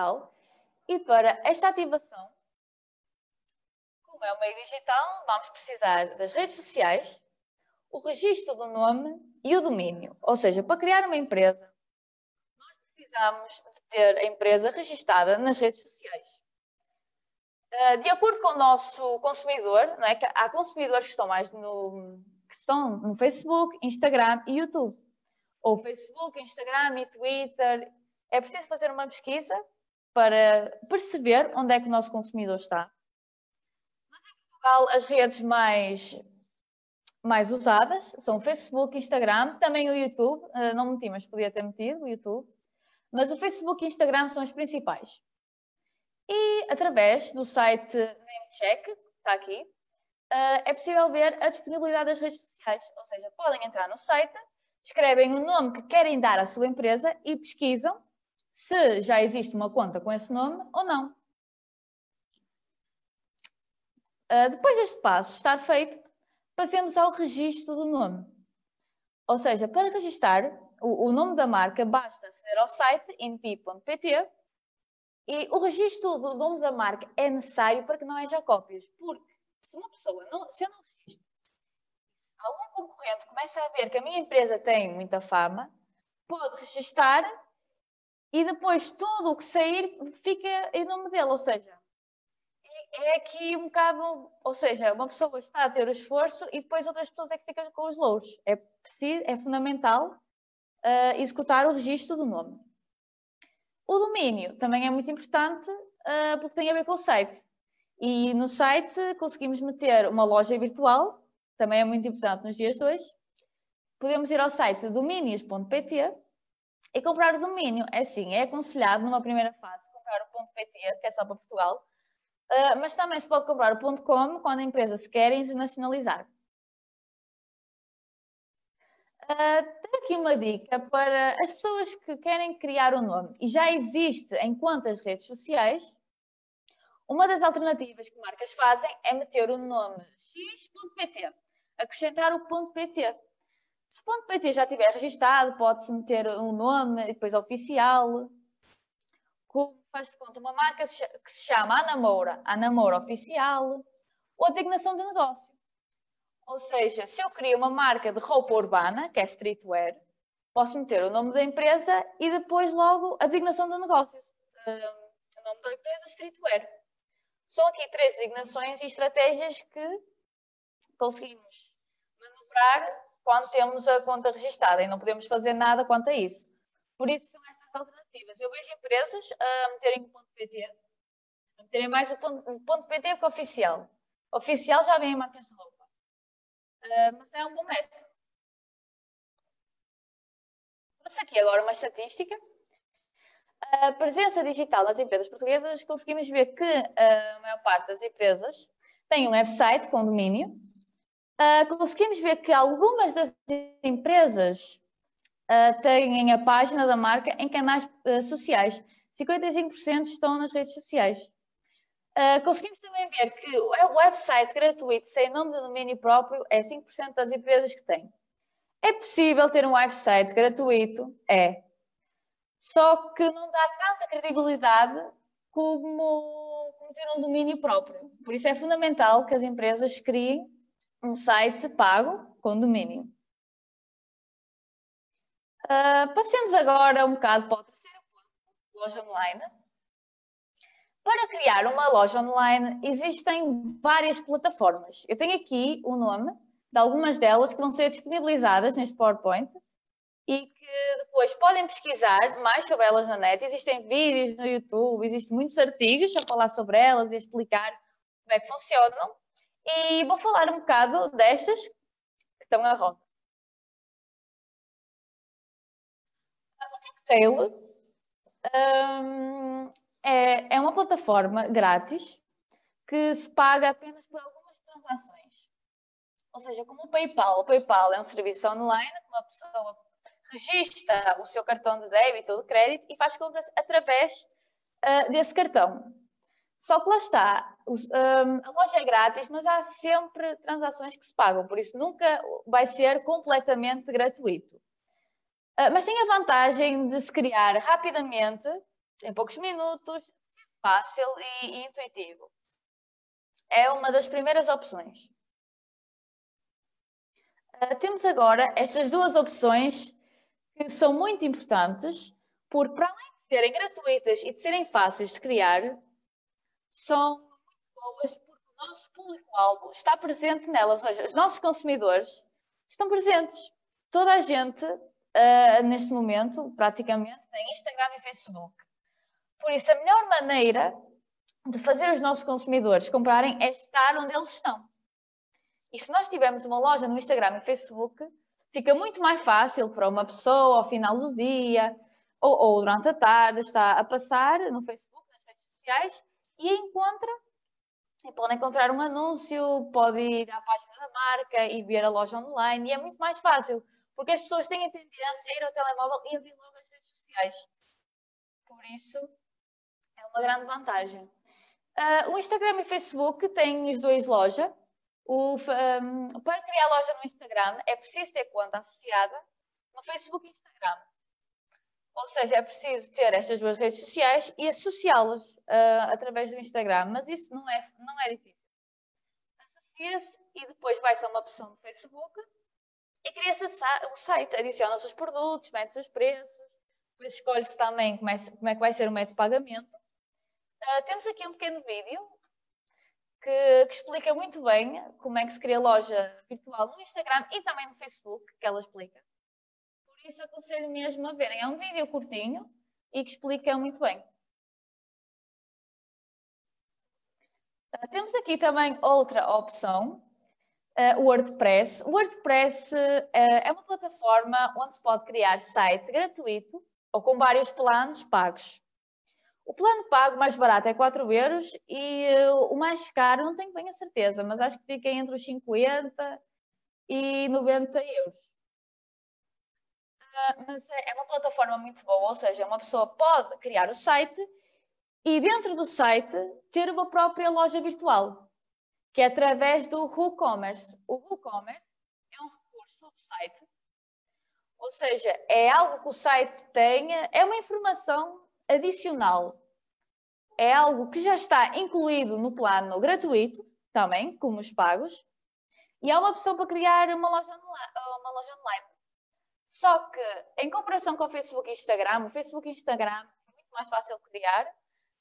digital e para esta ativação, como é um meio digital, vamos precisar das redes sociais, o registro do nome e o domínio. Ou seja, para criar uma empresa, nós precisamos de ter a empresa registada nas redes sociais. Ah, de acordo com o nosso consumidor, não é? há consumidores que estão mais no, que estão no Facebook, Instagram e YouTube. Ou Facebook, Instagram e Twitter. É preciso fazer uma pesquisa para perceber onde é que o nosso consumidor está. Mas em Portugal, as redes mais, mais usadas são o Facebook, Instagram, também o YouTube. Ah, não meti, mas podia ter metido o YouTube. Mas o Facebook e Instagram são os principais. E através do site NameCheck, que está aqui, uh, é possível ver a disponibilidade das redes sociais. Ou seja, podem entrar no site, escrevem o nome que querem dar à sua empresa e pesquisam se já existe uma conta com esse nome ou não. Uh, depois deste passo estar feito, passemos ao registro do nome. Ou seja, para registrar o, o nome da marca, basta aceder ao site inpi.pt e o registro do nome da marca é necessário para que não haja cópias, porque se uma pessoa, não, se eu não registro, algum concorrente começa a ver que a minha empresa tem muita fama, pode registar e depois tudo o que sair fica em nome dele, ou seja, é, é aqui um bocado, ou seja, uma pessoa está a ter o esforço e depois outras pessoas é que ficam com os louros. É, preciso, é fundamental uh, executar o registro do nome. O domínio também é muito importante uh, porque tem a ver com o site. E no site conseguimos meter uma loja virtual, também é muito importante nos dias de hoje. Podemos ir ao site domínios.pt e comprar o domínio. É sim, é aconselhado numa primeira fase comprar o .pt, que é só para Portugal, uh, mas também se pode comprar o .com quando a empresa se quer internacionalizar. Uh, tenho aqui uma dica para as pessoas que querem criar um nome e já existe em quantas redes sociais. Uma das alternativas que marcas fazem é meter o nome x.pt, acrescentar o .pt. Se o .pt já estiver registado, pode-se meter um nome depois oficial. Como faz de conta uma marca que se chama Anamoura, Anamoura Oficial, ou a designação de negócio. Ou seja, se eu crio uma marca de roupa urbana, que é streetwear, posso meter o nome da empresa e depois logo a designação do negócio. o nome da empresa streetwear. São aqui três designações e estratégias que conseguimos manobrar quando temos a conta registada e não podemos fazer nada quanto a isso. Por isso são estas alternativas. Eu vejo empresas a meterem o ponto .pt, a meterem mais o ponto, o ponto .pt que o oficial. Oficial já vem em marcas de roupa. Uh, mas é um bom método. Trouxe aqui agora uma estatística. A presença digital nas empresas portuguesas, conseguimos ver que a maior parte das empresas tem um website com domínio. Uh, conseguimos ver que algumas das empresas uh, têm a página da marca em canais uh, sociais. 55% estão nas redes sociais. Uh, conseguimos também ver que o website gratuito sem nome de domínio próprio é 5% das empresas que têm. É possível ter um website gratuito? É. Só que não dá tanta credibilidade como, como ter um domínio próprio. Por isso é fundamental que as empresas criem um site pago com domínio. Uh, passemos agora um bocado para o terceiro ponto, loja online. Para criar uma loja online existem várias plataformas. Eu tenho aqui o nome de algumas delas que vão ser disponibilizadas neste PowerPoint e que depois podem pesquisar mais sobre elas na net. Existem vídeos no YouTube, existem muitos artigos a falar sobre elas e a explicar como é que funcionam. E vou falar um bocado destas que estão a rosa. A Ticktail um, é, é uma plataforma grátis que se paga apenas por algumas transações. Ou seja, como o PayPal. O PayPal é um serviço online que uma pessoa registra o seu cartão de débito ou de crédito e faz compras através uh, desse cartão. Só que lá está, um, a loja é grátis, mas há sempre transações que se pagam, por isso nunca vai ser completamente gratuito. Uh, mas tem a vantagem de se criar rapidamente em poucos minutos, fácil e, intuitivo. É uma das primeiras opções. Uh, temos agora estas duas opções que são muito importantes, porque para além de serem gratuitas e de serem fáceis de criar, são muito boas porque o nosso público-alvo está presente nelas, ou seja, os nossos consumidores estão presentes. Toda a gente, uh, neste momento, praticamente, tem Instagram e Facebook. Por isso, a melhor maneira de fazer os nossos consumidores comprarem é estar onde eles estão. E se nós tivermos uma loja no Instagram e Facebook, fica muito mais fácil para uma pessoa ao final do dia ou, ou durante a tarde estar a passar no Facebook, nas redes sociais e encontra e pode encontrar um anúncio, pode ir à página da marca e ver a loja online e é muito mais fácil, porque as pessoas têm a tendência a ir ao telemóvel e abrir logo as redes sociais. Por isso, é uma grande vantagem. Uh, o Instagram e o Facebook têm os dois lojas. O, um, para criar loja no Instagram é preciso ter conta associada no Facebook e Instagram. Ou seja, é preciso ter estas duas redes sociais e associá-las uh, através do Instagram, mas isso não é, não é difícil. Associa-se e depois vai-se a uma opção do Facebook e cria-se o site, adiciona-se os produtos, mete-se os preços, depois escolhe-se também como é, como é, que vai ser o método de pagamento. Uh, temos aqui um pequeno vídeo que, que, explica muito bem como é que se cria loja virtual no Instagram e também no Facebook, que ela explica. Por isso aconselho mesmo a verem. É um vídeo curtinho e que explica muito bem. Temos aqui também outra opção, uh, o WordPress. O WordPress uh, é uma plataforma onde se pode criar site gratuito ou com vários planos pagos. O plano pago mais barato é 4 euros e o mais caro não tenho bem a certeza, mas acho que fica entre os 50 e 90 euros. mas é, é uma plataforma muito boa, ou seja, uma pessoa pode criar o site e dentro do site ter uma própria loja virtual, que é através do WooCommerce. O WooCommerce é um recurso do site, ou seja, é algo que o site tenha, é uma informação adicional. É algo que já está incluído no plano gratuito, também, como os pagos, e é uma opção para criar uma loja online. Uma loja online. Só que, em comparação com o Facebook e Instagram, o Facebook e Instagram é muito mais fácil criar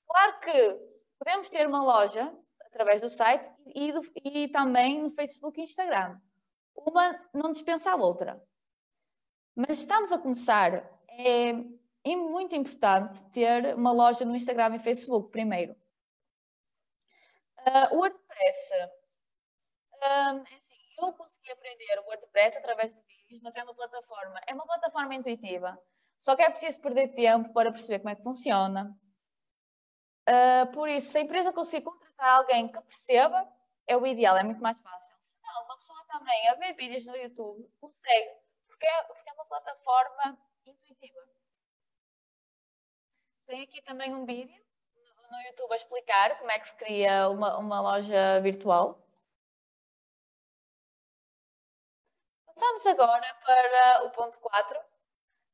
Claro que podemos ter uma loja através do site e, do, e também no Facebook e Instagram. Uma não dispensa a outra. Mas estamos a começar. É, é muito importante ter uma loja no Instagram e Facebook primeiro. Uh, WordPress. Uh, assim, eu consegui aprender o WordPress através de vídeos, mas é uma plataforma, é uma plataforma intuitiva. Só que é preciso perder tempo para perceber como é que funciona, Uh, por isso, se a empresa conseguir contratar alguém que perceba, é o ideal, é muito mais fácil. Se não, uma pessoa também a ver vídeos no YouTube consegue, porque é, é uma plataforma intuitiva. Tem aqui também um vídeo no, no YouTube a explicar como é que se cria uma, uma loja virtual. Passamos agora para o ponto 4,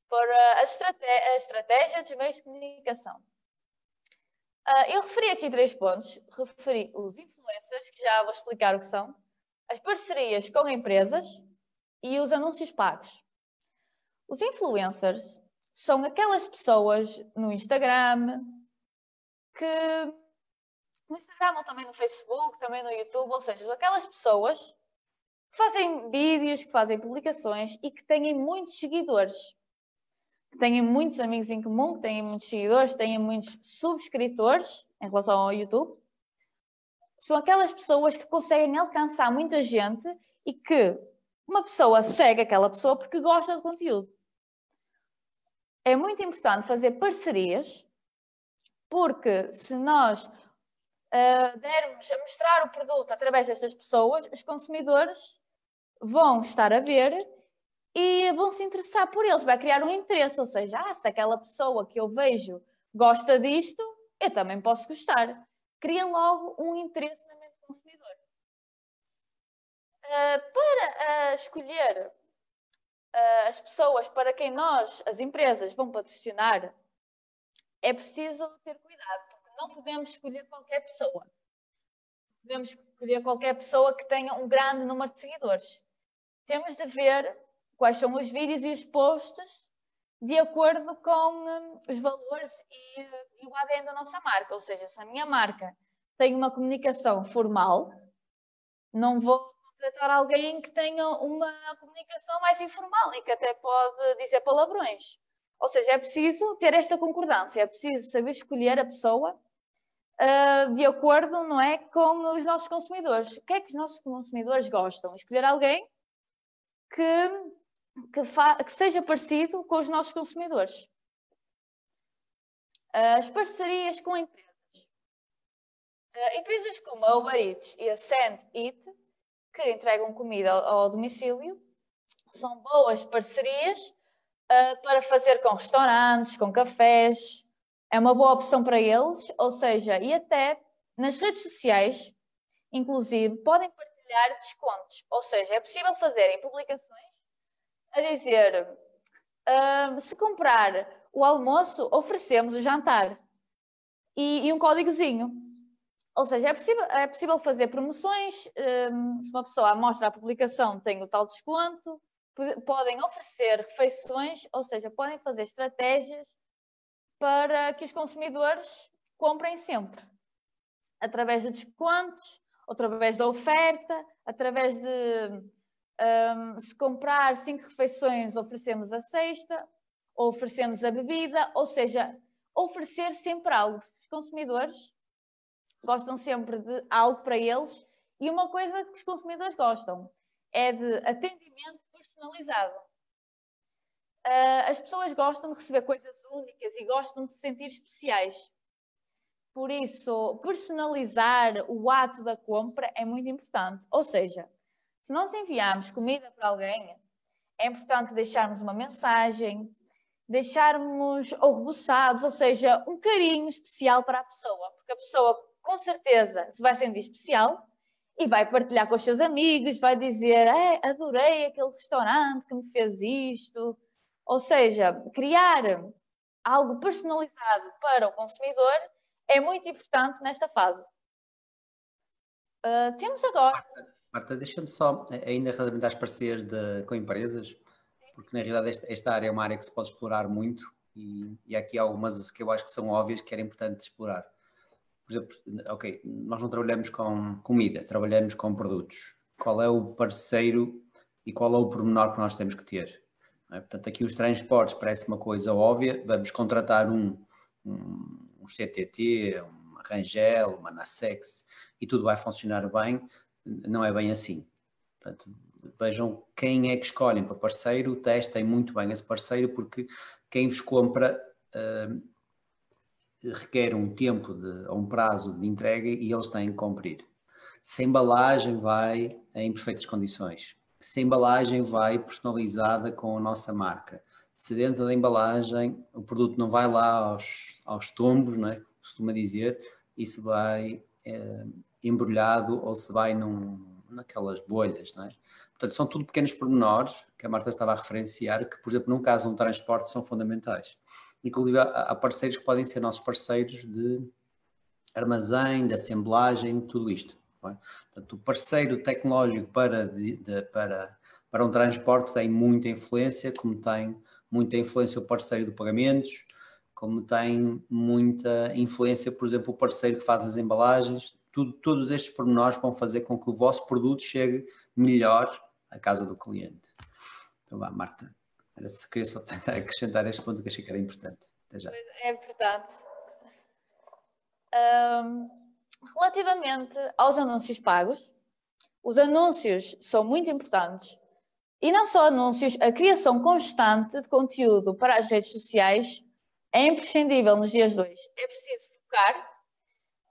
para a estratégia, a estratégia dos meios de comunicação. Uh, eu referi aqui três pontos. Referi os influencers, que já vou explicar o que são, as parcerias com empresas e os anúncios pagos. Os influencers são aquelas pessoas no Instagram que no Instagram ou também no Facebook, também no YouTube, ou seja, aquelas pessoas que fazem vídeos, que fazem publicações e que têm muitos seguidores que têm muitos amigos em comum, que têm muitos seguidores, têm muitos subscritores em relação ao YouTube, são aquelas pessoas que conseguem alcançar muita gente e que uma pessoa segue aquela pessoa porque gosta do conteúdo. É muito importante fazer parcerias, porque se nós uh, dermos a mostrar o produto através destas pessoas, os consumidores vão estar a ver e vão se interessar por eles, vai criar um interesse, ou seja, ah, se aquela pessoa que eu vejo gosta disto, eu também posso gostar. Cria logo um interesse na mente do consumidor. Uh, para uh, escolher uh, as pessoas para quem nós, as empresas, vão patrocinar é preciso ter cuidado, porque não podemos escolher qualquer pessoa. Podemos escolher qualquer pessoa que tenha um grande número de seguidores. Temos de ver quais são os vídeos e os posts de acordo com um, os valores e, e, o ADN da nossa marca. Ou seja, se a minha marca tem uma comunicação formal, não vou contratar alguém que tenha uma comunicação mais informal e que até pode dizer palavrões. Ou seja, é preciso ter esta concordância, é preciso saber escolher a pessoa uh, de acordo não é, com os nossos consumidores. O que é que os nossos consumidores gostam? Escolher alguém que, que, que seja parecido com os nossos consumidores. As parcerias com empresas. Uh, empresas como a Uber Eats e a Send It, que entregam comida ao, domicílio, são boas parcerias uh, para fazer com restaurantes, com cafés. É uma boa opção para eles, ou seja, e até nas redes sociais, inclusive, podem partilhar descontos. Ou seja, é possível fazerem publicações a dizer se comprar o almoço, oferecemos o jantar e, e um códigozinho. Ou seja, é possível, é possível fazer promoções. Um, se uma pessoa mostra a publicação, tem o tal desconto podem oferecer refeições, ou seja, podem fazer estratégias para que os consumidores comprem sempre, através de descontos, através da oferta, através de um, se comprar cinco refeições, oferecemos a sexta, ou oferecemos a bebida, ou seja, oferecer sempre algo. Os consumidores gostam sempre de algo para eles e uma coisa que os consumidores gostam é de atendimento personalizado. Uh, as pessoas gostam de receber coisas únicas e gostam de se sentir especiais. Por isso, personalizar o ato da compra é muito importante. Ou seja, se nós enviarmos comida para alguém, é importante deixarmos uma mensagem, deixarmos ou reboçados, ou seja, um carinho especial para a pessoa, porque a pessoa com certeza se vai sentir especial e vai partilhar com os seus amigos, vai dizer: é, adorei aquele restaurante que me fez isto. Ou seja, criar algo personalizado para o consumidor é muito importante nesta fase. Uh, temos agora. Marta, deixa-me só, ainda relativamente às parcerias de, com empresas, porque na realidade esta, esta, área é uma área que se pode explorar muito e, e aqui algumas que eu acho que são óbvias que era importante explorar por exemplo, ok, nós não trabalhamos com comida, trabalhamos com produtos. Qual é o parceiro e qual é o pormenor que nós temos que ter? É? Portanto, aqui os transportes parece uma coisa óbvia, vamos contratar um, um, um CTT, uma Rangel, uma Nassex e tudo vai funcionar bem, não é bem assim. Portanto, vejam quem é que escolhem para parceiro, testem muito bem esse parceiro, porque quem vos compra uh, requer um tempo de, ou um prazo de entrega e eles têm que cumprir. Se a embalagem vai em perfeitas condições, se a embalagem vai personalizada com a nossa marca, se dentro da embalagem o produto não vai lá aos, aos tombos, não é? costuma dizer, se vai é, embrulhado ou se vai num, naquelas bolhas. Não é? Portanto, são tudo pequenos pormenores que a Marta estava a referenciar, que, por exemplo, num caso um transporte, são fundamentais. Inclusive, há, parceiros que podem ser nossos parceiros de armazém, de assemblagem, tudo isto. É? Portanto, o parceiro tecnológico para, de, de, para, para um transporte tem muita influência, como tem muita influência o parceiro de pagamentos, como tem muita influência, por exemplo, o parceiro que faz as embalagens. Tudo, todos estes pormenores vão fazer com que o vosso produto chegue melhor à casa do cliente. Então vá, Marta. Era se queria só acrescentar este ponto que achei que era importante. Até já. É importante. Um, relativamente aos anúncios pagos, os anúncios são muito importantes. E não só anúncios, a criação constante de conteúdo para as redes sociais é imprescindível nos dias de hoje. É preciso focar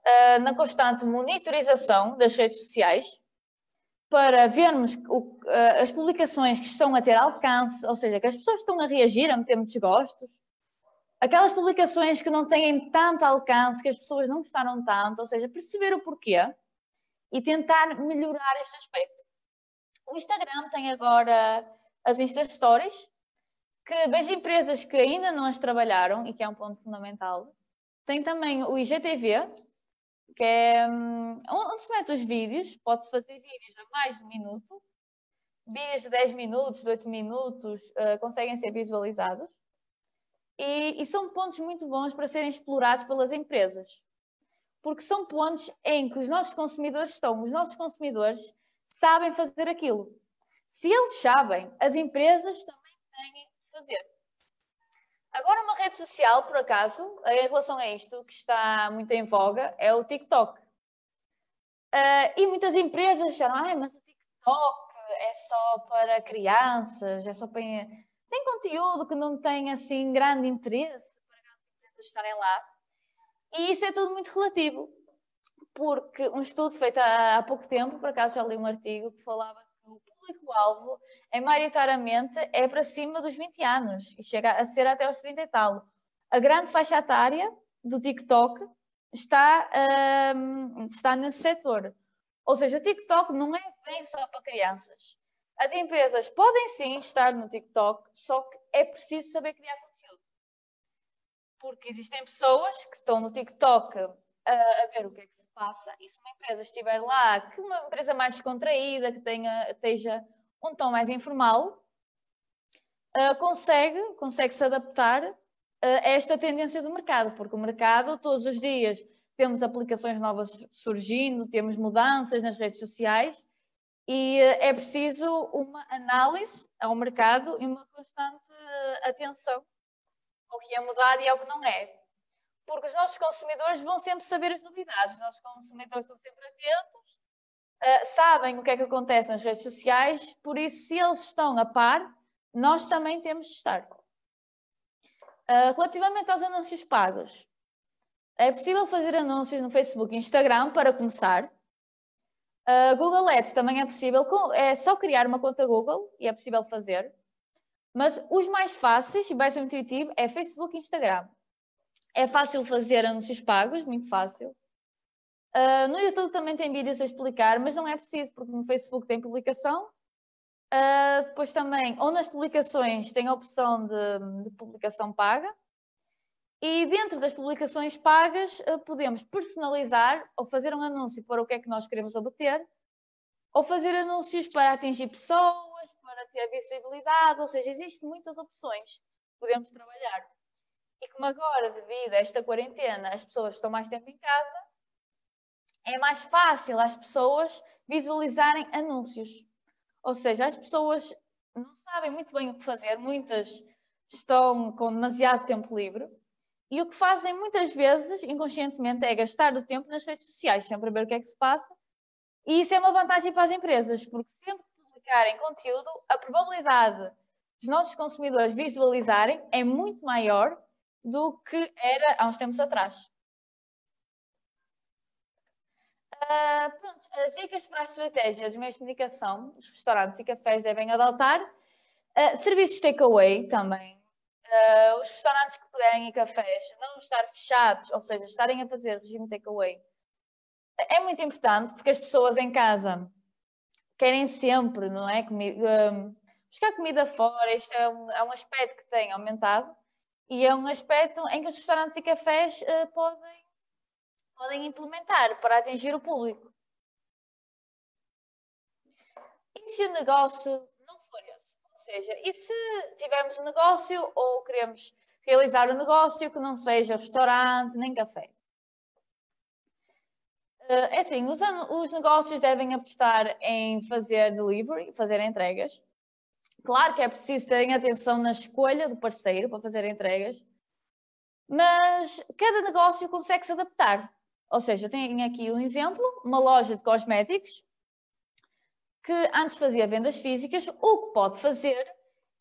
uh, na constante monitorização das redes sociais para vermos o, uh, as publicações que estão a ter alcance, ou seja, que as pessoas estão a reagir, a meter muitos gostos, aquelas publicações que não têm tanto alcance, que as pessoas não gostaram tanto, ou seja, perceber o porquê e tentar melhorar este aspecto. O Instagram tem agora as Insta Stories, que vejo empresas que ainda não as trabalharam e que é um ponto fundamental, Tem também o IGTV, que é um, onde se mete os vídeos, pode-se fazer vídeos a mais de um minuto, vídeos de 10 minutos, de 8 minutos, uh, conseguem ser visualizados. E, e, são pontos muito bons para serem explorados pelas empresas. Porque são pontos em que os nossos consumidores estão. Os nossos consumidores sabem fazer aquilo. Se eles sabem, as empresas também têm de fazer. Agora, uma rede social, por acaso, em relação a isto, que está muito em voga, é o TikTok. Uh, e muitas empresas disseram, ah, mas o TikTok é só para crianças, é só para... Tem conteúdo que não tem, assim, grande interesse para as empresas estarem lá. E isso é tudo muito relativo. Porque um estudo feito há, há pouco tempo, por acaso já li um artigo que falava público-alvo é maioritariamente é para cima dos 20 anos e chega a ser até aos 30 e tal. A grande faixa etária do TikTok está, um, está nesse setor. Ou seja, o TikTok não é bem só para crianças. As empresas podem sim estar no TikTok, só que é preciso saber criar conteúdo. Porque existem pessoas que estão no TikTok a, a ver o que é que se passa. E se uma empresa estiver lá, que uma empresa mais descontraída, que tenha, esteja um tom mais informal, uh, consegue, consegue se adaptar uh, a esta tendência do mercado, porque o mercado, todos os dias, temos aplicações novas surgindo, temos mudanças nas redes sociais e uh, é preciso uma análise ao mercado e uma constante atenção ao que é mudado e ao que não é porque os nossos consumidores vão sempre saber as novidades, os nossos consumidores estão sempre atentos, uh, sabem o que é que acontece nas redes sociais, por isso, se eles estão a par, nós também temos de estar. Uh, relativamente aos anúncios pagos, é possível fazer anúncios no Facebook e Instagram para começar. Uh, Google Ads também é possível, é só criar uma conta Google e é possível fazer. Mas os mais fáceis e mais intuitivo é Facebook e Instagram. É fácil fazer anúncios pagos, muito fácil. Uh, no YouTube também tem vídeos a explicar, mas não é preciso, porque no Facebook tem publicação. Uh, depois também, ou nas publicações, tem a opção de, de publicação paga. E dentro das publicações pagas, uh, podemos personalizar ou fazer um anúncio para o que é que nós queremos obter, ou fazer anúncios para atingir pessoas, para ter visibilidade, ou seja, existem muitas opções que podemos trabalhar. E como agora, devido a esta quarentena, as pessoas estão mais tempo em casa, é mais fácil às pessoas visualizarem anúncios. Ou seja, as pessoas não sabem muito bem o que fazer, muitas estão com demasiado tempo livre. E o que fazem muitas vezes, inconscientemente, é gastar o tempo nas redes sociais, sempre a ver o que é que se passa. E isso é uma vantagem para as empresas, porque sempre que publicarem conteúdo, a probabilidade dos nossos consumidores visualizarem é muito maior do que era há uns tempos atrás. Uh, pronto, as dicas para a estratégia de comunicação, os restaurantes e cafés devem adotar. Uh, serviços takeaway também. Uh, os restaurantes que puderem e cafés não estar fechados, ou seja, estarem a fazer regime takeaway. É muito importante porque as pessoas em casa querem sempre, não é? Comi buscar comida fora. Este é um, é um aspecto que tem aumentado e é um aspecto em que os restaurantes e cafés uh, podem, podem implementar para atingir o público. E se o negócio não for esse? Ou seja, e se tivermos um negócio ou queremos realizar um negócio que não seja restaurante nem café? Uh, é assim, os, os negócios devem apostar em fazer delivery, fazer entregas. Claro que é preciso terem atenção na escolha do parceiro para fazer entregas, mas cada negócio consegue se adaptar. Ou seja, tenho aqui um exemplo, uma loja de cosméticos que antes fazia vendas físicas, o que pode fazer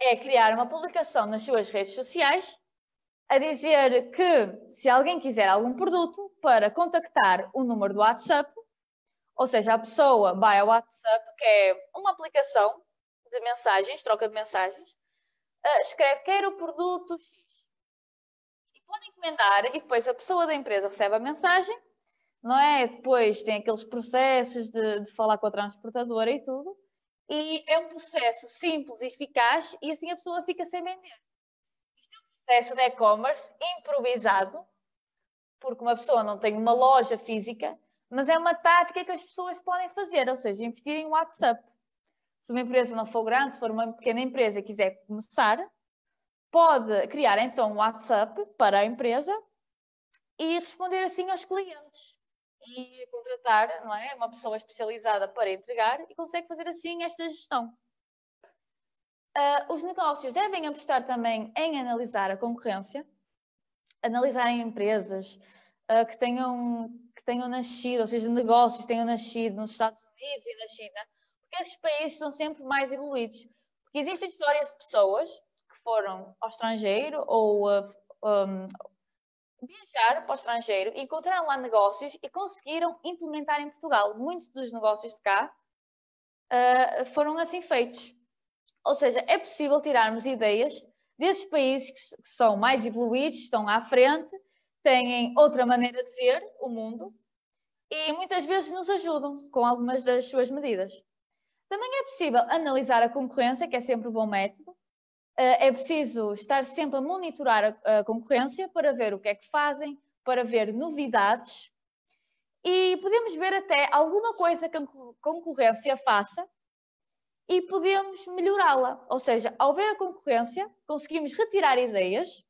é criar uma publicação nas suas redes sociais a dizer que se alguém quiser algum produto para contactar o número do WhatsApp, ou seja, a pessoa vai ao WhatsApp, que é uma aplicação de mensagens, troca de mensagens, uh, escreve quer o produto X. E pode encomendar e depois a pessoa da empresa recebe a mensagem, não é? Depois tem aqueles processos de, de falar com a transportadora e tudo. E é um processo simples e eficaz e assim a pessoa fica sem vender. Isto é um processo de e-commerce improvisado porque uma pessoa não tem uma loja física, mas é uma tática que as pessoas podem fazer, ou seja, investir em WhatsApp. Se uma empresa não for grande, se for uma pequena empresa e quiser começar, pode criar então um WhatsApp para a empresa e responder assim aos clientes e contratar não é, uma pessoa especializada para entregar e consegue fazer assim esta gestão. Uh, os negócios devem apostar também em analisar a concorrência, analisar em empresas uh, que, tenham, que tenham nascido, ou seja, negócios que tenham nascido nos Estados Unidos e na China, porque esses países são sempre mais evoluídos. Porque existem histórias de pessoas que foram ao estrangeiro ou uh, um, para o estrangeiro, encontraram lá negócios e conseguiram implementar em Portugal. Muitos dos negócios de cá uh, foram assim feitos. Ou seja, é possível tirarmos ideias desses países que, que são mais evoluídos, estão à frente, têm outra maneira de ver o mundo e muitas vezes nos ajudam com algumas das suas medidas. Também é possível analisar a concorrência, que é sempre um bom método, eh, é preciso estar sempre a monitorar a, concorrência para ver o que é que fazem, para ver novidades e podemos ver até alguma coisa que a concorrência faça e podemos melhorá-la. Ou seja, ao ver a concorrência, conseguimos retirar ideias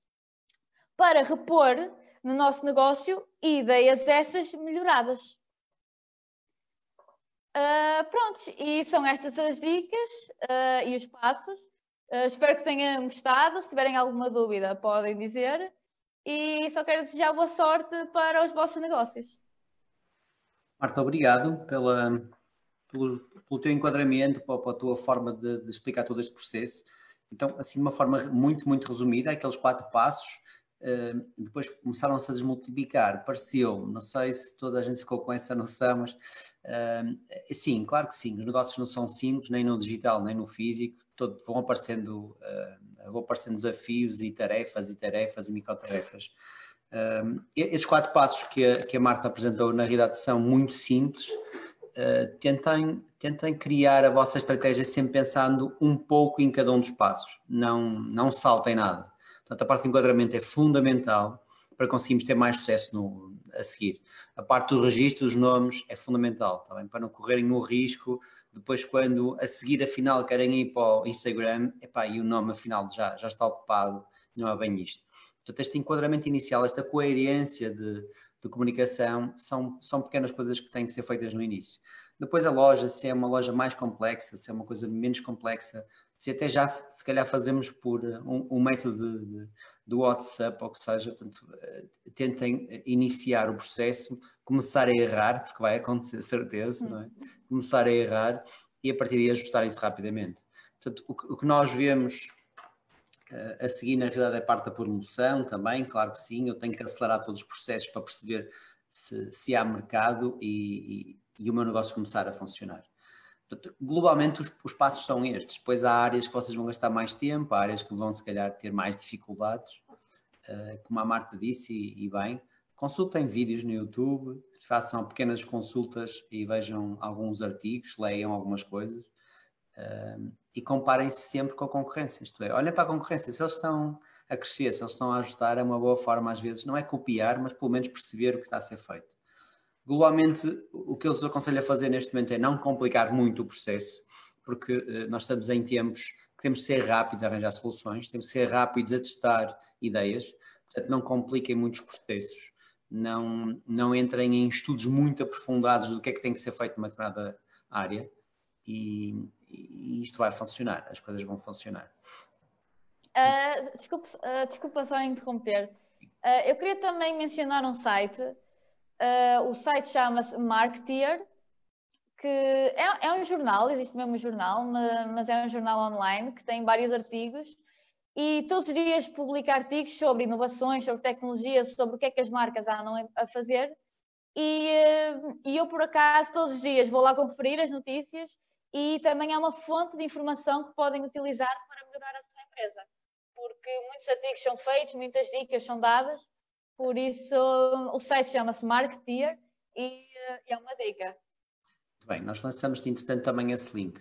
para repor no nosso negócio ideias essas melhoradas. Uh, pronto, e são estas as dicas uh, e os passos Uh, espero que tenham gostado. Se tiverem alguma dúvida, podem dizer. E só quero desejar boa sorte para os vossos negócios. Marta, obrigado pela, pelo, pelo teu enquadramento, pela tua forma de, de, explicar todo este processo. Então, assim, de uma forma muito, muito resumida, aqueles quatro passos Depois começaram-se a desmultiplicar, pareceu, não sei se toda a gente ficou com essa noção, mas uh, sim, claro que sim, os negócios não são simples, nem no digital, nem no físico, todo, vão aparecendo, uh, vão aparecendo desafios e tarefas e tarefas e microtarefas. Uh, estes quatro passos que a, que a Marta apresentou na realidade são muito simples, Uh, tentem, tentem criar a vossa estratégia sempre pensando um pouco em cada um dos passos, não, não saltem nada. Portanto, a parte de enquadramento é fundamental para conseguirmos ter mais sucesso no, a seguir. A parte do registro dos nomes é fundamental, tá bem? para não correrem o risco depois quando a seguir afinal querem ir para o Instagram, epá, e o nome afinal já, já está ocupado, não é bem isto. Portanto, este enquadramento inicial, esta coerência de, de comunicação, são, são pequenas coisas que têm que ser feitas no início. Depois a loja, se é uma loja mais complexa, se é uma coisa menos complexa, se até já se calhar fazemos por eh, um, um método de, do WhatsApp ou que seja, portanto, eh, tentem iniciar o processo, começar a errar, porque vai acontecer certeza, não é? Começar a errar e a partir daí ajustarem-se rapidamente. Portanto, o que, o que nós vemos a seguir na realidade é parte da promoção também, claro que sim, eu tenho que acelerar todos os processos para perceber se, se há mercado e, e, e o meu negócio começar a funcionar. Globalmente os, os, passos são estes. Depois há áreas que vocês vão gastar mais tempo, há áreas que vão se calhar ter mais dificuldades, uh, como a Marta disse e, e, bem. Consultem vídeos no YouTube, façam pequenas consultas e vejam alguns artigos, leiam algumas coisas uh, e comparem-se sempre com a concorrência. Isto é, olhem para a concorrência, se eles estão a crescer, se eles estão a ajustar, é uma boa forma às vezes, não é copiar, mas pelo menos perceber o que está a ser feito. Globalmente, o que eu vos aconselho a fazer neste momento é não complicar muito o processo, porque uh, nós estamos em tempos que temos de ser rápidos a arranjar soluções, temos de ser rápidos a testar ideias, portanto, não compliquem muitos processos, não, não entrem em estudos muito aprofundados do que é que tem que ser feito numa determinada área e, e isto vai funcionar, as coisas vão funcionar. Uh, desculpa, uh, desculpa só interromper. Uh, eu queria também mencionar um site Uh, o site chama-se Marketeer, que é, é, um jornal, existe mesmo um jornal, mas é um jornal online que tem vários artigos e todos os dias publica artigos sobre inovações, sobre tecnologias, sobre o que é que as marcas andam a fazer. E, uh, e eu, por acaso, todos os dias vou lá conferir as notícias e também é uma fonte de informação que podem utilizar para melhorar a sua empresa. Porque muitos artigos são feitos, muitas dicas são dadas por isso, o site chama-se Marketeer e é uma dica. Bem, nós lançamos, entretanto, também esse link.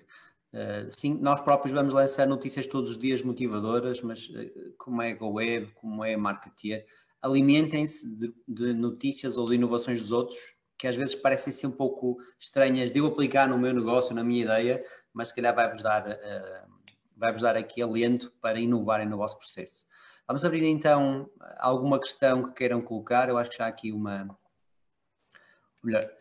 Uh, sim, nós próprios vamos lançar notícias todos os dias motivadoras, mas uh, como é a GoWeb, como é a Marketeer, alimentem-se de, de, notícias ou de inovações dos outros que às vezes parecem ser um pouco estranhas de eu aplicar no meu negócio, na minha ideia, mas se calhar vai-vos dar, uh, vai-vos dar aqui alento para inovarem no vosso processo. Vamos abrir então alguma questão que queiram colocar. Eu acho que já há aqui uma.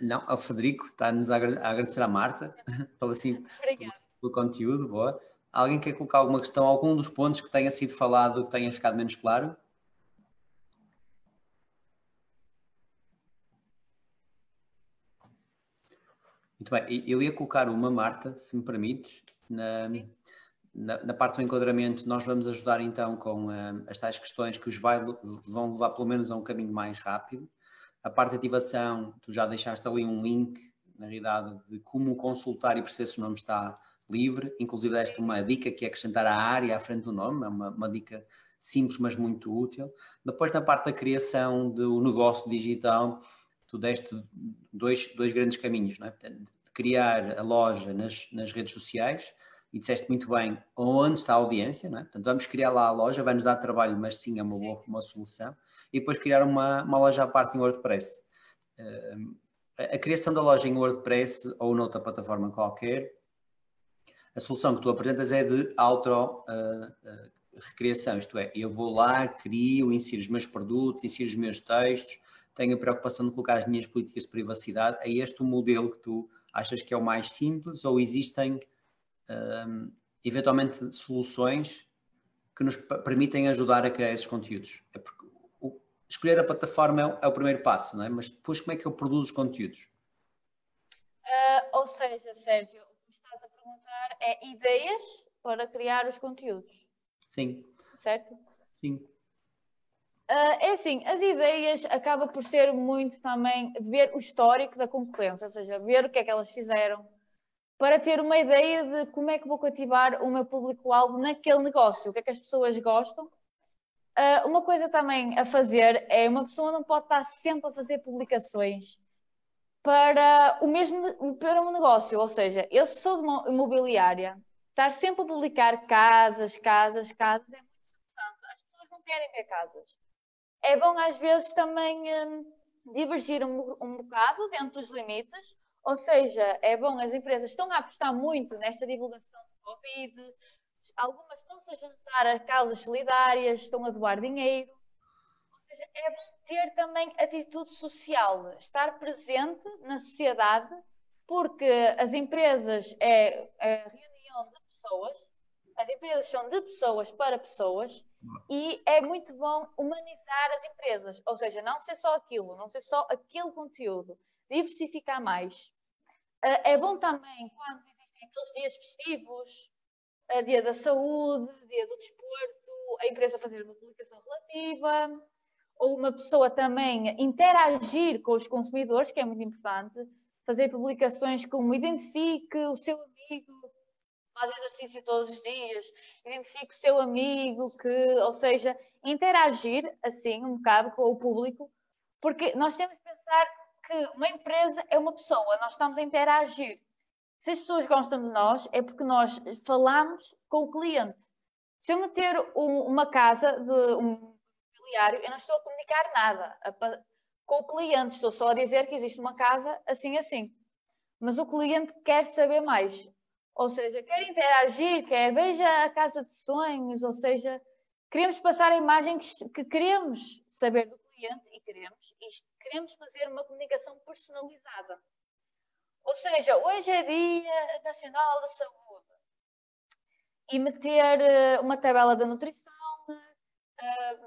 Não, o Frederico está-nos a agradecer à Marta pelo, assim, pelo, pelo conteúdo. Boa. Alguém quer colocar alguma questão, algum dos pontos que tenha sido falado que tenha ficado menos claro? Muito bem, eu ia colocar uma, Marta, se me permites, na, na, na, parte do enquadramento, nós vamos ajudar então com uh, as tais questões que os vai, vão levar pelo menos a um caminho mais rápido. A parte de ativação, tu já deixaste ali um link, na realidade, de como consultar e perceber se o nome está livre. Inclusive, deste uma dica que é acrescentar a área à frente do nome, é uma, uma dica simples, mas muito útil. Depois, na parte da criação do negócio digital, tu deste dois, dois grandes caminhos, não é? criar a loja nas, nas redes sociais e disseste muito bem onde está a audiência, não é? Portanto, vamos criar lá a loja, vai nos dar trabalho, mas sim é uma boa uma solução. E depois criar uma, uma loja à parte em WordPress. Uh, a criação da loja em WordPress ou noutra plataforma qualquer, a solução que tu apresentas é de auto uh, uh, recriação, isto é, eu vou lá, crio, insiro os meus produtos, insiro os meus textos, tenho a preocupação de colocar as minhas políticas de privacidade. É este o modelo que tu achas que é o mais simples ou existem um, eventualmente soluções que nos permitem ajudar a criar esses conteúdos. É porque o, escolher a plataforma é o, é o, primeiro passo, não é? Mas depois como é que eu produzo os conteúdos? Uh, ou seja, Sérgio, o que estás a perguntar é ideias para criar os conteúdos. Sim. Certo? Sim. Uh, é assim, as ideias acaba por ser muito também ver o histórico da concorrência, ou seja, ver o que é que elas fizeram, para ter uma ideia de como é que vou cativar o meu público-alvo naquele negócio, o que é que as pessoas gostam. Uh, uma coisa também a fazer é uma pessoa não pode estar sempre a fazer publicações para o mesmo para um negócio, ou seja, eu sou de uma imobiliária, estar sempre a publicar casas, casas, casas é muito importante. As pessoas não querem ver casas. É bom às vezes também um, divergir um, um bocado dentro dos limites, ou seja, é bom, as empresas estão a apostar muito nesta divulgação do Covid, algumas estão-se a juntar a causas solidárias, estão a doar dinheiro. Ou seja, é bom ter também atitude social, estar presente na sociedade, porque as empresas é, é reunião de pessoas, as empresas são de pessoas para pessoas e é muito bom humanizar as empresas, ou seja, não ser só aquilo, não ser só aquele conteúdo diversificar mais. Uh, é bom também quando existem aqueles dias festivos, uh, dia da saúde, dia do desporto, a empresa fazer uma publicação relativa, ou uma pessoa também interagir com os consumidores, que é muito importante, fazer publicações como identifique o seu amigo, faz exercício todos os dias, identifique o seu amigo, que, ou seja, interagir assim um bocado com o público, porque nós temos que pensar que uma empresa é uma pessoa, nós estamos a interagir. Se as pessoas gostam de nós, é porque nós falamos com o cliente. Se eu meter um, uma casa de um imobiliário, eu não estou a comunicar nada a, com o cliente, estou só a dizer que existe uma casa assim assim. Mas o cliente quer saber mais. Ou seja, quer interagir, quer veja a casa de sonhos, ou seja, queremos passar a imagem que, que queremos saber do cliente e queremos isto queremos fazer uma comunicação personalizada. Ou seja, hoje é Dia Nacional da Saúde e meter eh, uma tabela da nutrição, eh,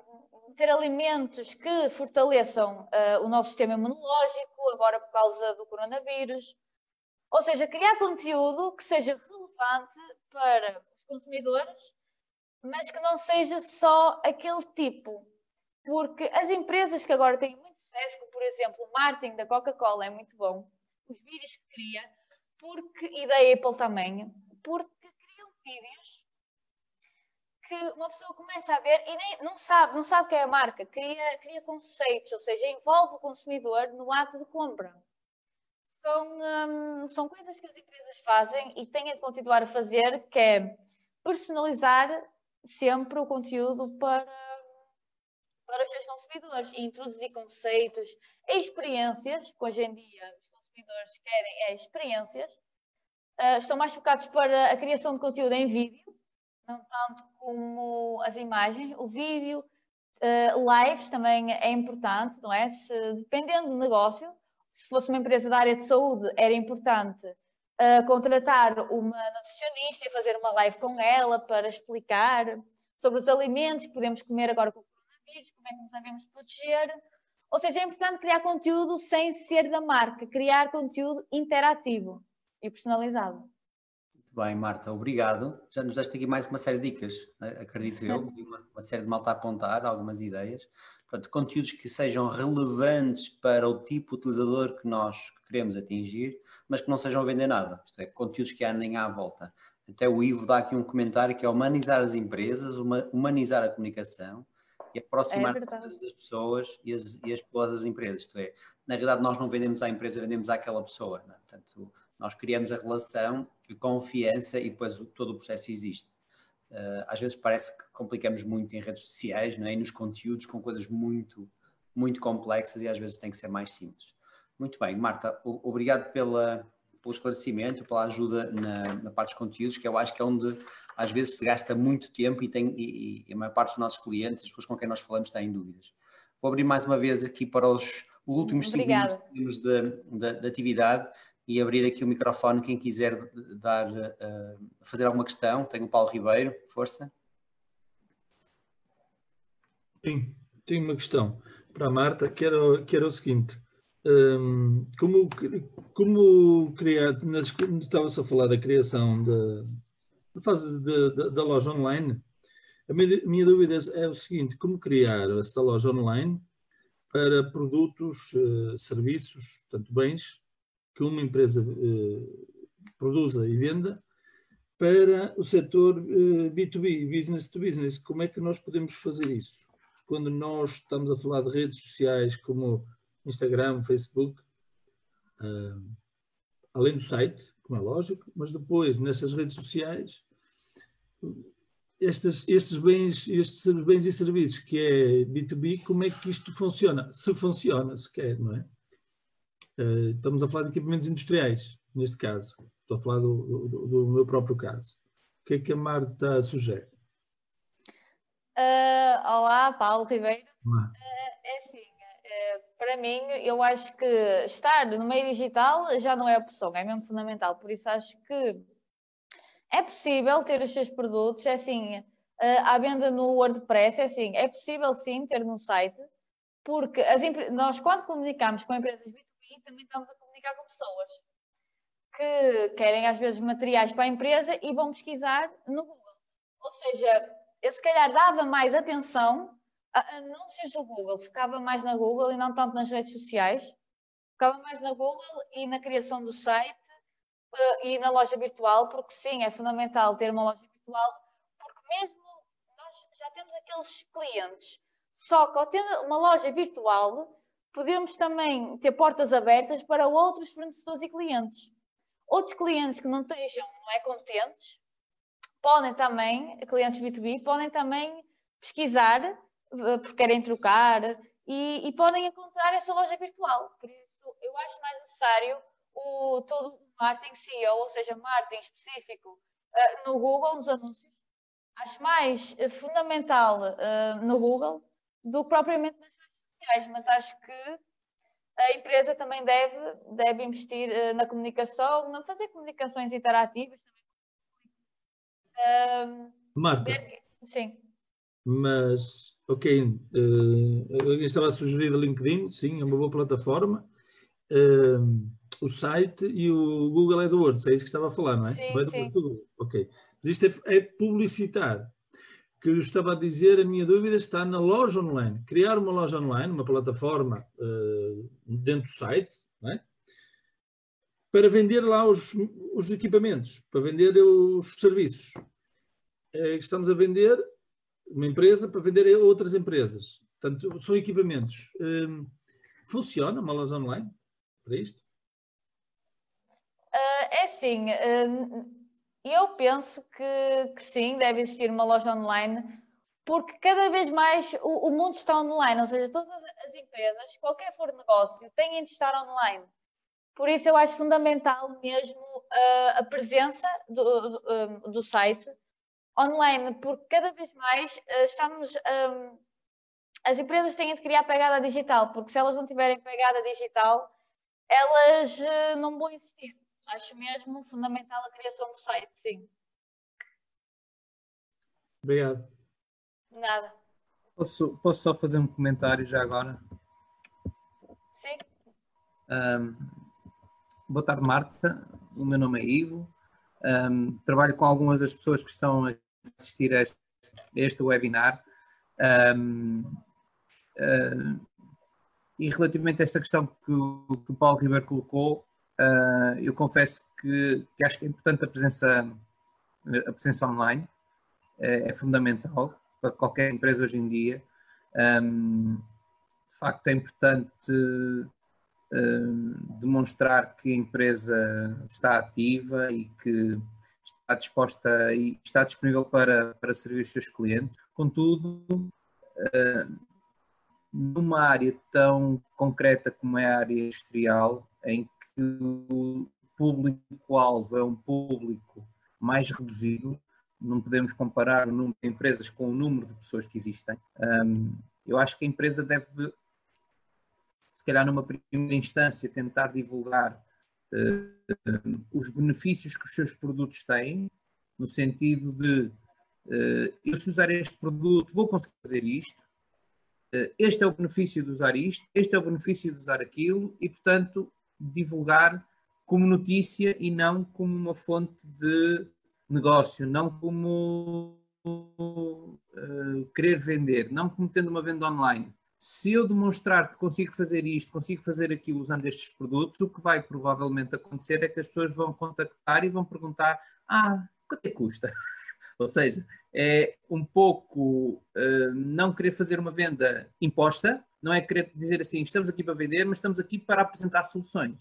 meter alimentos que fortaleçam eh, o nosso sistema imunológico, agora por causa do coronavírus. Ou seja, criar conteúdo que seja relevante para os consumidores, mas que não seja só aquele tipo. Porque as empresas que agora têm como por exemplo o marketing da Coca-Cola é muito bom, os vídeos que cria, porque, e da Apple também, porque criam vídeos que uma pessoa começa a ver e nem, não sabe, não sabe o que é a marca, cria, cria conceitos, ou seja, envolve o consumidor no ato de compra. São, hum, são coisas que as empresas fazem e têm de continuar a fazer, que é personalizar sempre o conteúdo para para os seus consumidores e introduzir conceitos, experiências, que hoje em dia os consumidores querem é experiências, uh, estão mais focados para a criação de conteúdo em vídeo, não tanto como as imagens. O vídeo, uh, lives também é importante, não é? Se, dependendo do negócio, se fosse uma empresa da área de saúde, era importante uh, contratar uma nutricionista e fazer uma live com ela para explicar sobre os alimentos que podemos comer agora com o como é que nos devemos proteger. Ou seja, é importante criar conteúdo sem ser da marca, criar conteúdo interativo e personalizado. Muito bem, Marta, obrigado. Já nos deste aqui mais uma série de dicas, acredito eu, uma, uma série de malta a apontar, algumas ideias. Portanto, conteúdos que sejam relevantes para o tipo de utilizador que nós queremos atingir, mas que não sejam a vender nada. Isto é, conteúdos que andem à volta. Até o Ivo dá aqui um comentário que é humanizar as empresas, humanizar a comunicação e aproximar é das pessoas e as, e as pessoas das empresas. Isto é, na realidade nós não vendemos à empresa, vendemos àquela pessoa. É? Portanto, nós criamos a relação de confiança e depois todo o processo existe. Uh, às vezes parece que complicamos muito em redes sociais não é? e nos conteúdos com coisas muito, muito complexas e às vezes tem que ser mais simples. Muito bem, Marta, obrigado pela, pelo esclarecimento, pela ajuda na, na, parte dos conteúdos, que eu acho que é onde às vezes se gasta muito tempo e, tem, e, e a maior parte dos nossos clientes, as pessoas com quem nós falamos, têm dúvidas. Vou abrir mais uma vez aqui para os últimos cinco minutos de, de atividade e abrir aqui o microfone quem quiser dar, uh, fazer alguma questão. Tenho o Paulo Ribeiro, força. Sim, tenho uma questão para a Marta, que era, que era o seguinte. Um, como, como criar, estava-se a falar da criação da, da fase de, de, da loja online, a minha, minha, dúvida é o seguinte, como criar esta loja online para produtos, uh, serviços, portanto bens, que uma empresa eh, produza e venda para o setor eh, B2B, business to business. Como é que nós podemos fazer isso? Quando nós estamos a falar de redes sociais como Instagram, Facebook, uh, além do site, como é lógico, mas depois nessas redes sociais, estes, estes, bens, estes bens e serviços que é B2B, como é que isto funciona? Se funciona sequer, não é? Uh, estamos a falar de equipamentos industriais, neste caso. Estou a falar do, do, do meu próprio caso. O que é que a Marta sugere? Uh, olá, Paulo Ribeiro. Uh, é assim, para mim, eu acho que estar no meio digital já não é opção, é mesmo fundamental. Por isso acho que é possível ter os seus produtos, é assim, à venda no WordPress, é assim, é possível sim ter no site, porque as, nós quando comunicamos com empresas B2B também estamos a comunicar com pessoas que querem às vezes materiais para a empresa e vão pesquisar no Google. Ou seja, eu se calhar dava mais atenção a anúncios do Google, ficava mais na Google e não tanto nas redes sociais, ficava mais na Google e na criação do site e na loja virtual, porque sim, é fundamental ter uma loja virtual, porque mesmo nós já temos aqueles clientes só que ao ter uma loja virtual, podemos também ter portas abertas para outros fornecedores e clientes. Outros clientes que não estejam não é, contentes, podem também, clientes B2B, podem também pesquisar, eh, porque querem trocar, e, e, podem encontrar essa loja virtual. Por isso, eu acho mais necessário o, todo marketing SEO, ou seja, marketing específico uh, no Google, nos anúncios. Acho mais uh, fundamental uh, no Google do que propriamente nas redes sociais, mas acho que a empresa também deve, deve investir uh, na comunicação, não fazer comunicações interativas também. Marta. Sim. Mas, ok, uh, eu estava a sugerir o LinkedIn, sim, é uma boa plataforma. Uh, o site e o Google AdWords, é isso que estava a falar, não é? Sim, sim. Ok. Mas isto é, é publicitar que eu estava a dizer, a minha dúvida está na loja online. Criar uma loja online, uma plataforma uh, dentro do site, é? para vender lá os, os, equipamentos, para vender os serviços. Uh, estamos a vender uma empresa para vender a outras empresas. Portanto, são equipamentos. Uh, funciona uma loja online para isto? é assim, eu penso que, que, sim, deve existir uma loja online, porque cada vez mais o, o, mundo está online, ou seja, todas as empresas, qualquer for negócio, têm de estar online. Por isso eu acho fundamental mesmo uh, a presença do, do, do, site online, porque cada vez mais uh, estamos. Um, as empresas têm de criar pegada digital, porque se elas não tiverem pegada digital, elas uh, não vão existir. Acho mesmo fundamental a criação do site, sim. Obrigado. Nada. Posso, posso só fazer um comentário já agora? Sim. Um, boa tarde, Marta. O meu nome é Ivo. Um, trabalho com algumas das pessoas que estão a assistir a este, a este webinar. Um, uh, e relativamente a esta questão que o, que o Paulo Ribeiro colocou, uh, eu confesso que, que, acho que é importante a presença, a presença online, é, é fundamental para qualquer empresa hoje em dia. Um, de facto, é importante um, demonstrar que a empresa está ativa e que está disposta e está disponível para, para servir os seus clientes. Contudo, uh, numa área tão concreta como é a área industrial, em que o público-alvo é um público mais reduzido, não podemos comparar o número de empresas com o número de pessoas que existem. Um, eu acho que a empresa deve, se calhar numa primeira instância, tentar divulgar uh, os benefícios que os seus produtos têm, no sentido de uh, eu se usar este produto vou conseguir fazer isto, este é o benefício de usar isto, este é o benefício de usar aquilo, e portanto divulgar como notícia e não como uma fonte de negócio, não como uh, querer vender, não como tendo uma venda online. Se eu demonstrar que consigo fazer isto, consigo fazer aquilo usando estes produtos, o que vai provavelmente acontecer é que as pessoas vão contactar e vão perguntar: Ah, quanto é que custa? Ou seja, é um pouco uh, não querer fazer uma venda imposta, não é querer dizer assim, estamos aqui para vender, mas estamos aqui para apresentar soluções.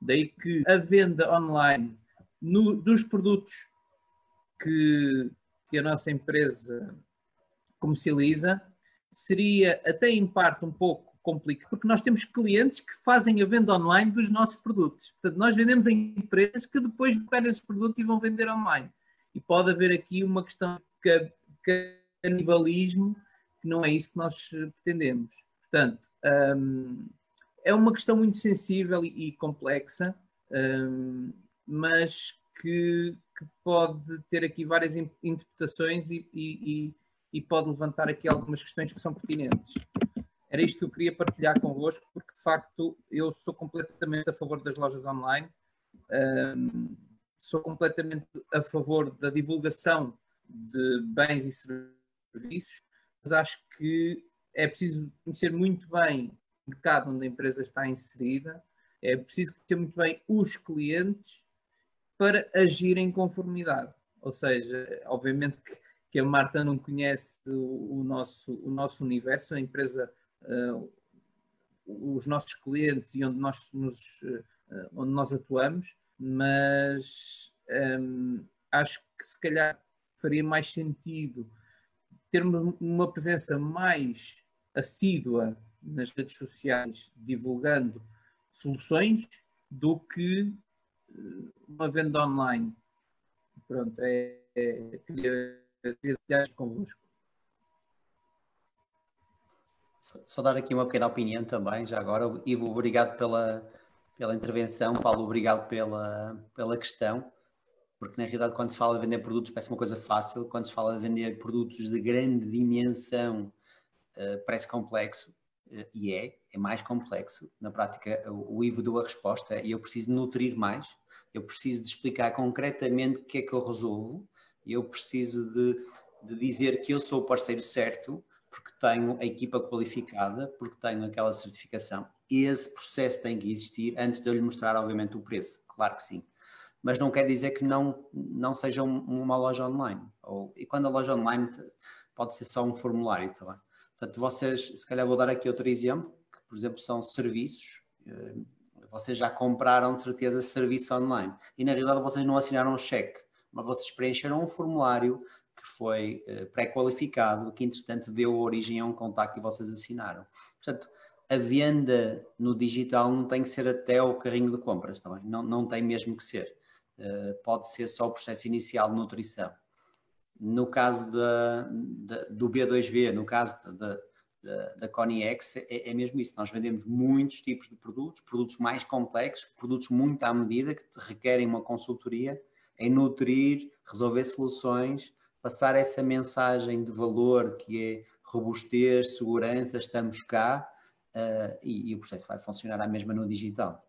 Daí que a venda online no, dos produtos que, que a nossa empresa comercializa seria até em parte um pouco complicado, porque nós temos clientes que fazem a venda online dos nossos produtos. Portanto, nós vendemos em empresas que depois pegar esses produtos e vão vender online. E pode haver aqui uma questão de canibalismo, que não é isso que nós pretendemos. Portanto, um, é uma questão muito sensível e, e complexa, um, mas que, que, pode ter aqui várias interpretações e, e, e, pode levantar aqui algumas questões que são pertinentes. Era isto que eu queria partilhar convosco, porque de facto eu sou completamente a favor das lojas online, um, sou completamente a favor da divulgação de bens e serviços, mas acho que é preciso conhecer muito bem o mercado onde a empresa está inserida, é preciso conhecer muito bem os clientes para agir em conformidade. Ou seja, obviamente que, que a Marta não conhece o, nosso, o nosso universo, a empresa, uh, os nossos clientes e onde nós, nos, uh, onde nós atuamos, mas um, ehm, acho que se calhar faria mais sentido termos uma presença mais assídua nas redes sociais divulgando soluções do que uma venda online. Pronto, é, é queria, queria convosco. Só, só, dar aqui uma pequena opinião também, já agora. Ivo, obrigado pela, pela intervenção. Paulo, obrigado pela, pela questão. Porque na realidade, quando se fala de vender produtos, parece uma coisa fácil. Quando se fala de vender produtos de grande dimensão, uh, parece complexo. Uh, e é, é mais complexo. Na prática, o, o Ivo deu a resposta e eu preciso nutrir mais eu preciso de explicar concretamente o que é que eu resolvo, eu preciso de, de dizer que eu sou o parceiro certo, porque tenho a equipa qualificada, porque tenho aquela certificação. Esse processo tem que existir antes de eu lhe mostrar, obviamente, o preço. Claro que sim. Mas não quer dizer que não, não seja uma loja online. Ou, e quando a loja online pode ser só um formulário, tá bem? Portanto, vocês, se calhar vou dar aqui outro exemplo, que, por exemplo, são serviços. Eh, vocês já compraram de certeza serviço online e na realidade vocês não assinaram um cheque, mas vocês preencheram um formulário que foi uh, pré-qualificado, que entretanto deu origem a um contacto que vocês assinaram. Portanto, a venda no digital não tem que ser até o carrinho de compras, também. Tá não, não tem mesmo que ser. Uh, pode ser só o processo inicial de nutrição. No caso da, da, do B2B, no caso da, da, da Coniex, é, é, mesmo isso. Nós vendemos muitos tipos de produtos, produtos mais complexos, produtos muito à medida, que requerem uma consultoria em nutrir, resolver soluções, passar essa mensagem de valor que é robustez, segurança, estamos cá, e, e, o processo vai funcionar à mesma no digital.